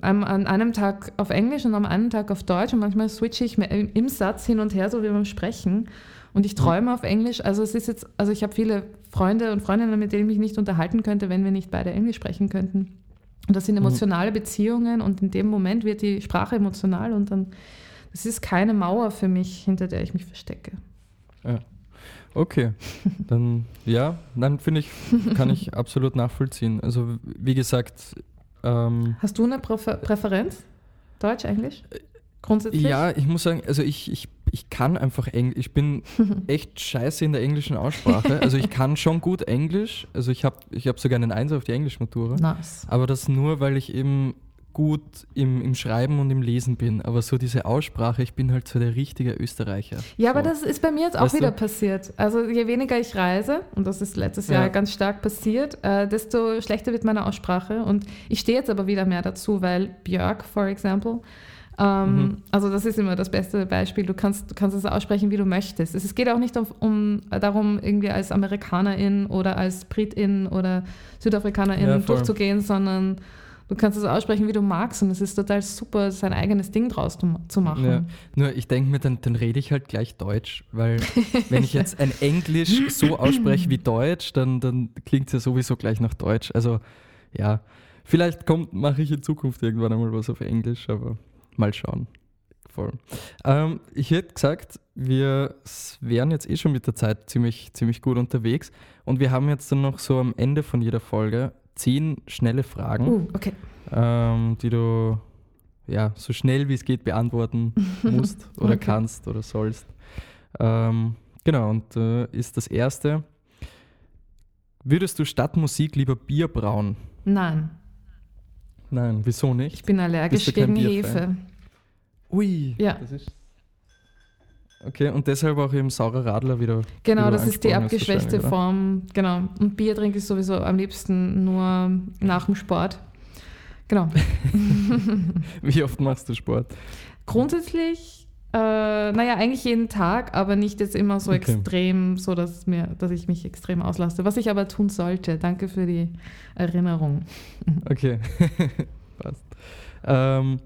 an einem Tag auf Englisch und am anderen Tag auf Deutsch und manchmal switche ich im Satz hin und her, so wie beim Sprechen. Und ich träume auf Englisch. Also es ist jetzt, also ich habe viele Freunde und Freundinnen, mit denen ich mich nicht unterhalten könnte, wenn wir nicht beide Englisch sprechen könnten. Und das sind mhm. emotionale mhm. Beziehungen und in dem Moment wird die Sprache emotional und dann, das ist keine Mauer für mich, hinter der ich mich verstecke. Ja. Okay, dann ja, dann finde ich, kann ich absolut nachvollziehen. Also wie gesagt. Ähm, Hast du eine Präfer Präferenz? Deutsch, Englisch? Grundsätzlich? Ja, ich muss sagen, also ich, ich ich kann einfach Englisch. Ich bin echt scheiße in der englischen Aussprache. Also ich kann schon gut Englisch. Also ich habe ich hab sogar einen Eins auf die Englischmatura. Nice. Aber das nur, weil ich eben gut im, im Schreiben und im Lesen bin. Aber so diese Aussprache, ich bin halt so der richtige Österreicher. Ja, so. aber das ist bei mir jetzt auch weißt wieder du? passiert. Also je weniger ich reise, und das ist letztes ja. Jahr ganz stark passiert, äh, desto schlechter wird meine Aussprache. Und ich stehe jetzt aber wieder mehr dazu, weil Björk, for example, ähm, mhm. Also das ist immer das beste Beispiel. Du kannst, du kannst es aussprechen, wie du möchtest. Es geht auch nicht um, um darum, irgendwie als Amerikanerin oder als Britin oder Südafrikanerin ja, durchzugehen, sondern du kannst es aussprechen, wie du magst und es ist total super, sein eigenes Ding draus zu machen. Ja. Nur ich denke mir, dann, dann rede ich halt gleich Deutsch, weil wenn ich jetzt ein Englisch so ausspreche wie Deutsch, dann, dann klingt es ja sowieso gleich nach Deutsch. Also ja, vielleicht mache ich in Zukunft irgendwann einmal was auf Englisch, aber mal schauen. Voll. Ähm, ich hätte gesagt, wir wären jetzt eh schon mit der Zeit ziemlich, ziemlich gut unterwegs und wir haben jetzt dann noch so am Ende von jeder Folge zehn schnelle Fragen, uh, okay. ähm, die du ja, so schnell wie es geht beantworten musst oder okay. kannst oder sollst. Ähm, genau, und äh, ist das erste. Würdest du statt Musik lieber Bier brauen? Nein. Nein, wieso nicht? Ich bin allergisch gegen Hefe. Ui, ja. das ist. Okay, und deshalb auch eben saurer Radler wieder. Genau, das ist die abgeschwächte Form. Genau. Und Bier trinke ich sowieso am liebsten nur nach dem Sport. Genau. Wie oft machst du Sport? Grundsätzlich, äh, naja, eigentlich jeden Tag, aber nicht jetzt immer so okay. extrem, so dass, mir, dass ich mich extrem auslaste. Was ich aber tun sollte. Danke für die Erinnerung. Okay, passt. Ähm,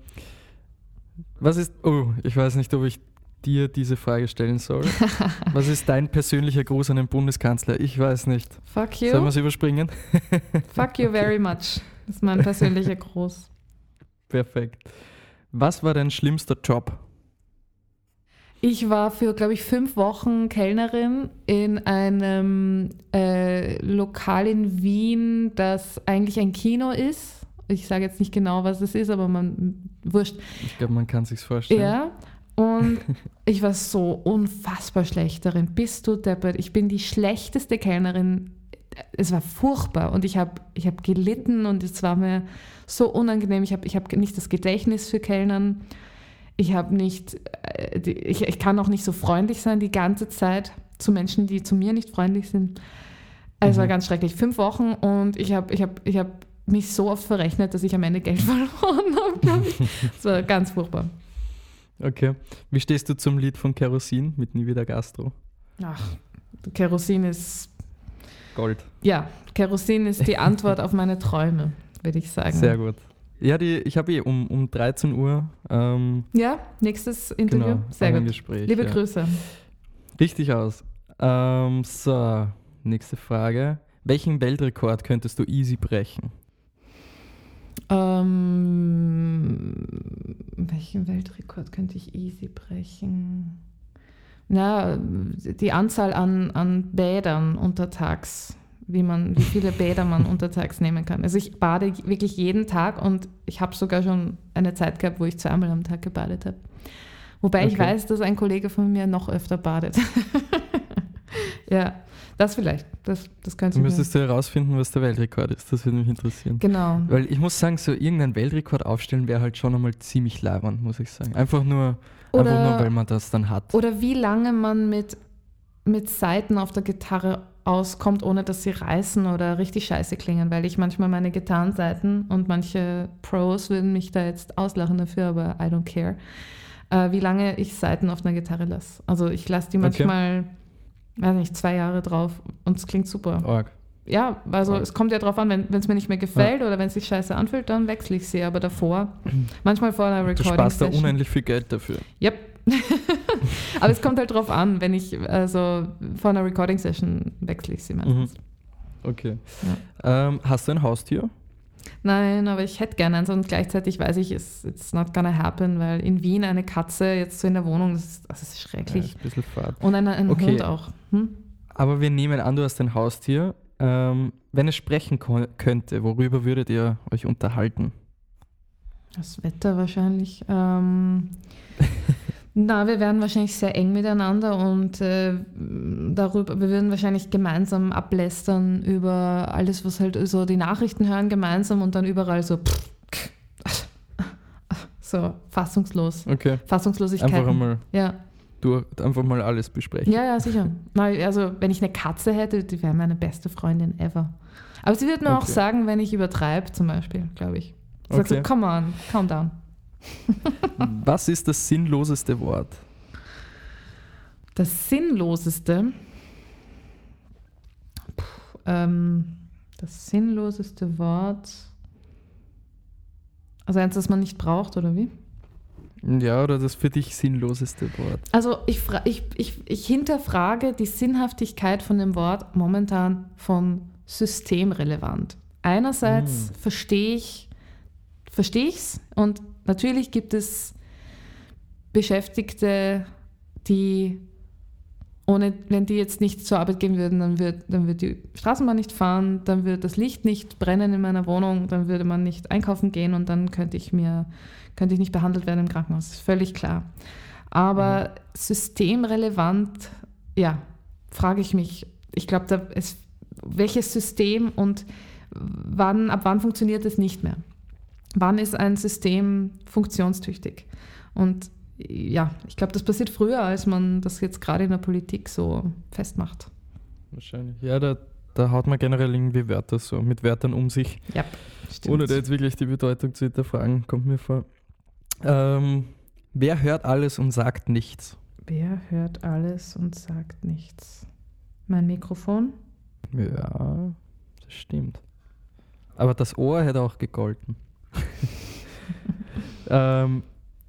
was ist, oh, ich weiß nicht, ob ich dir diese Frage stellen soll. Was ist dein persönlicher Gruß an den Bundeskanzler? Ich weiß nicht. Fuck you. Sollen wir es überspringen? Fuck you very much. Das ist mein persönlicher Gruß. Perfekt. Was war dein schlimmster Job? Ich war für, glaube ich, fünf Wochen Kellnerin in einem äh, Lokal in Wien, das eigentlich ein Kino ist. Ich sage jetzt nicht genau, was es ist, aber man wurscht. Ich glaube, man kann sich vorstellen. Ja. Und ich war so unfassbar schlecht darin. Bist du deppert? Ich bin die schlechteste Kellnerin. Es war furchtbar und ich habe ich hab gelitten und es war mir so unangenehm. Ich habe ich hab nicht das Gedächtnis für Kellnern. Ich habe nicht, äh, ich, ich kann auch nicht so freundlich sein die ganze Zeit zu Menschen, die zu mir nicht freundlich sind. Es mhm. war ganz schrecklich. Fünf Wochen und ich habe ich hab, ich hab mich so oft verrechnet, dass ich am Ende Geld verloren habe. Das war ganz furchtbar. Okay. Wie stehst du zum Lied von Kerosin mit Nie wieder Gastro? Ach, Kerosin ist. Gold. Ja, Kerosin ist die Antwort auf meine Träume, würde ich sagen. Sehr gut. Ja, die, ich habe eh um, um 13 Uhr. Ähm, ja, nächstes Interview. Genau, Sehr gut. Gespräch, Liebe ja. Grüße. Richtig aus. Ähm, so, nächste Frage. Welchen Weltrekord könntest du easy brechen? Ähm, welchen Weltrekord könnte ich easy brechen? Na, die Anzahl an, an Bädern untertags wie, man, wie viele Bäder man untertags nehmen kann. Also ich bade wirklich jeden Tag und ich habe sogar schon eine Zeit gehabt, wo ich zweimal am Tag gebadet habe. Wobei okay. ich weiß, dass ein Kollege von mir noch öfter badet. ja, das vielleicht. Das, das könnte Du müsstest du herausfinden, was der Weltrekord ist. Das würde mich interessieren. Genau. Weil ich muss sagen, so irgendein Weltrekord aufstellen wäre halt schon einmal ziemlich leibend, muss ich sagen. Einfach nur, oder, einfach nur, weil man das dann hat. Oder wie lange man mit, mit Saiten auf der Gitarre auskommt, ohne dass sie reißen oder richtig scheiße klingen, weil ich manchmal meine Gitarrenseiten und manche Pros würden mich da jetzt auslachen dafür, aber I don't care, äh, wie lange ich Seiten auf einer Gitarre lasse. Also ich lasse die manchmal, okay. Weiß nicht, zwei Jahre drauf und es klingt super. Org. Ja, also Org. es kommt ja drauf an, wenn es mir nicht mehr gefällt ja. oder wenn es sich scheiße anfühlt, dann wechsle ich sie, aber davor, manchmal vor einer Recording. Du sparst da unendlich viel Geld dafür. Yep. Aber es kommt halt drauf an, wenn ich, also vor einer Recording-Session wechsle ich sie meistens. Mhm. Okay. Ja. Ähm, hast du ein Haustier? Nein, aber ich hätte gerne eins und gleichzeitig weiß ich, it's, it's not gonna happen, weil in Wien eine Katze jetzt so in der Wohnung, das ist, das ist schrecklich. Ja, ein bisschen fad. Und ein, ein okay. Hund auch. Hm? Aber wir nehmen an, du hast ein Haustier. Ähm, wenn es sprechen könnte, worüber würdet ihr euch unterhalten? Das Wetter wahrscheinlich. Ähm, Na, wir wären wahrscheinlich sehr eng miteinander und äh, darüber, wir würden wahrscheinlich gemeinsam ablästern über alles, was halt so die Nachrichten hören, gemeinsam und dann überall so so fassungslos. Okay. Fassungslosigkeit. Einfach einmal. Ja. Du einfach mal alles besprechen. Ja, ja, sicher. Also, wenn ich eine Katze hätte, die wäre meine beste Freundin ever. Aber sie würde mir okay. auch sagen, wenn ich übertreibe, zum Beispiel, glaube ich. Sagt okay. so, come on, calm down. Was ist das sinnloseste Wort? Das sinnloseste? Puh, ähm, das sinnloseste Wort. Also eins, das man nicht braucht, oder wie? Ja, oder das für dich sinnloseste Wort. Also ich, ich, ich, ich hinterfrage die Sinnhaftigkeit von dem Wort momentan von systemrelevant. Einerseits hm. verstehe ich verstehe es und Natürlich gibt es Beschäftigte, die ohne, wenn die jetzt nicht zur Arbeit gehen würden, dann wird, dann wird die Straßenbahn nicht fahren, dann wird das Licht nicht brennen in meiner Wohnung, dann würde man nicht einkaufen gehen und dann könnte ich mir, könnte ich nicht behandelt werden im Krankenhaus. Ist völlig klar. Aber mhm. systemrelevant, ja, frage ich mich. Ich glaube, welches System und wann, ab wann funktioniert es nicht mehr? Wann ist ein System funktionstüchtig? Und ja, ich glaube, das passiert früher, als man das jetzt gerade in der Politik so festmacht. Wahrscheinlich. Ja, da, da haut man generell irgendwie Wörter so mit Wörtern um sich. Ja, stimmt. Ohne da jetzt wirklich die Bedeutung zu hinterfragen, kommt mir vor. Ähm, wer hört alles und sagt nichts? Wer hört alles und sagt nichts? Mein Mikrofon? Ja, das stimmt. Aber das Ohr hätte auch gegolten. ähm,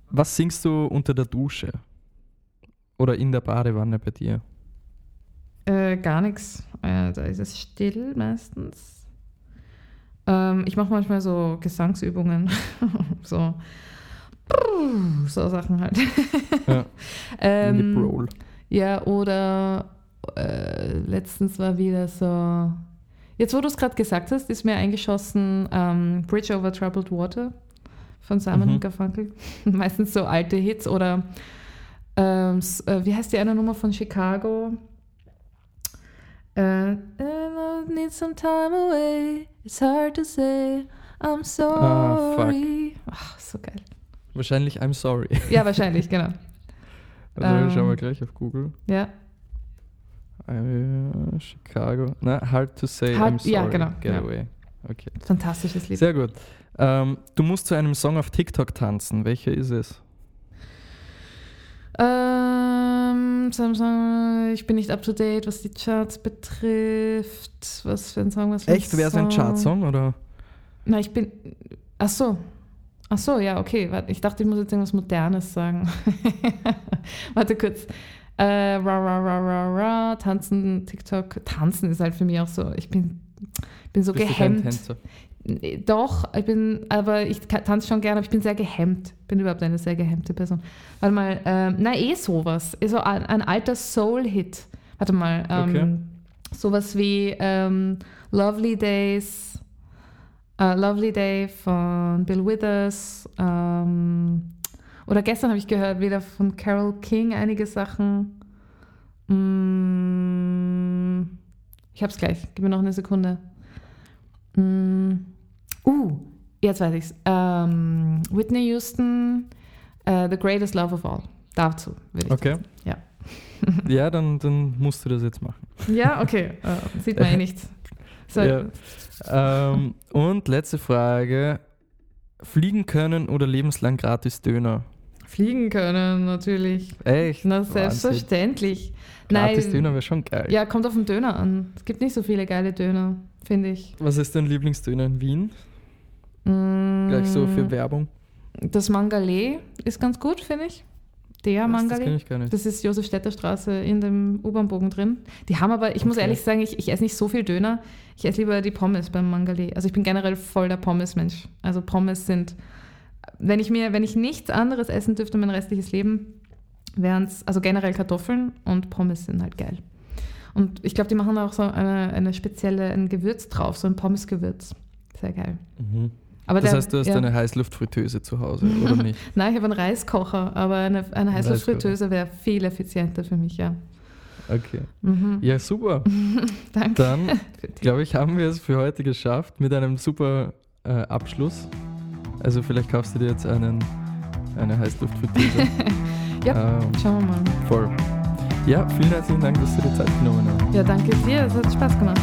was singst du unter der Dusche? Oder in der Badewanne bei dir? Äh, gar nichts. Äh, da ist es still meistens. Ähm, ich mache manchmal so Gesangsübungen. so. So Sachen halt. ja. ähm, Roll. Ja, oder äh, letztens war wieder so Jetzt, wo du es gerade gesagt hast, ist mir eingeschossen ähm, Bridge over Troubled Water von Simon mhm. Garfunkel. Meistens so alte Hits oder ähm, äh, wie heißt die eine Nummer von Chicago? Äh, I need some time away. It's hard to say. I'm sorry. Ah, Ach, so geil. Wahrscheinlich I'm sorry. Ja, wahrscheinlich, genau. Also ähm, schauen wir gleich auf Google. Ja. Uh, Chicago. Na, hard to say, hard, I'm sorry. Ja, genau. Get ja. away. Okay. Fantastisches Lied. Sehr gut. Ähm, du musst zu einem Song auf TikTok tanzen. Welcher ist es? Ähm, ich bin nicht up to date, was die Charts betrifft. Was für ein Song, was für ein Echt? Wäre es ein Chartsong oder? Na, ich bin. Ach so. Ach so, ja, okay. Ich dachte, ich muss jetzt irgendwas Modernes sagen. Warte kurz. Äh, ra, ra, ra, ra, ra, tanzen, TikTok. Tanzen ist halt für mich auch so, ich bin, bin so Bist gehemmt. Doch, ich bin, aber ich tanze schon gerne, aber ich bin sehr gehemmt. Bin überhaupt eine sehr gehemmte Person. Warte mal, ähm, na eh sowas. So ein, ein alter Soul-Hit. Warte mal, ähm, sowas wie ähm, Lovely Days, äh, Lovely Day von Bill Withers. Ähm, oder gestern habe ich gehört wieder von Carol King einige Sachen. Mm, ich habe es gleich. Gib mir noch eine Sekunde. Mm, uh, jetzt weiß ich's. Ähm, Whitney Houston, uh, The Greatest Love of All. Dazu würde ich Okay. sagen. Ja. Ja, dann, dann musst du das jetzt machen. Ja, okay. Äh, sieht man eh nicht. So, Ja. Ähm, und letzte Frage. Fliegen können oder lebenslang gratis Döner? Fliegen können natürlich. Echt? Na, selbstverständlich. Gratis Nein, Döner wäre schon geil. ja, kommt auf den Döner an. Es gibt nicht so viele geile Döner, finde ich. Was ist dein Lieblingsdöner in Wien? Mm, Gleich so für Werbung. Das Mangale ist ganz gut, finde ich. Der Was, das Mangale. kenne ich gar nicht. Das ist Josefstädter Straße in dem U-Bahn-Bogen drin. Die haben aber, ich muss Okay. ehrlich sagen, ich, ich esse nicht so viel Döner. Ich esse lieber die Pommes beim Mangale. Also ich bin generell voll der Pommes-Mensch. Also Pommes sind, wenn ich mir, wenn ich nichts anderes essen dürfte mein restliches Leben, wären es, also generell Kartoffeln und Pommes sind halt geil. Und ich glaube, die machen da auch so eine, eine spezielle, ein Gewürz drauf, so ein Pommesgewürz. Sehr geil. Mhm. Aber Das der- heißt, du hast ja. eine Heißluftfritteuse zu Hause, oder nicht? Nein, ich habe einen Reiskocher, aber eine, eine Heißluftfritteuse wäre viel effizienter für mich, ja. Okay. Mhm. Ja, super. Danke. Dann, glaube ich, haben wir es für heute geschafft mit einem super äh, Abschluss. Also vielleicht kaufst du dir jetzt einen, eine Heißluftfritteuse. Ja. Ähm, Schauen wir mal. voll. Ja, vielen herzlichen Dank, dass du dir Zeit genommen hast. Ja, danke dir. Es hat Spaß gemacht.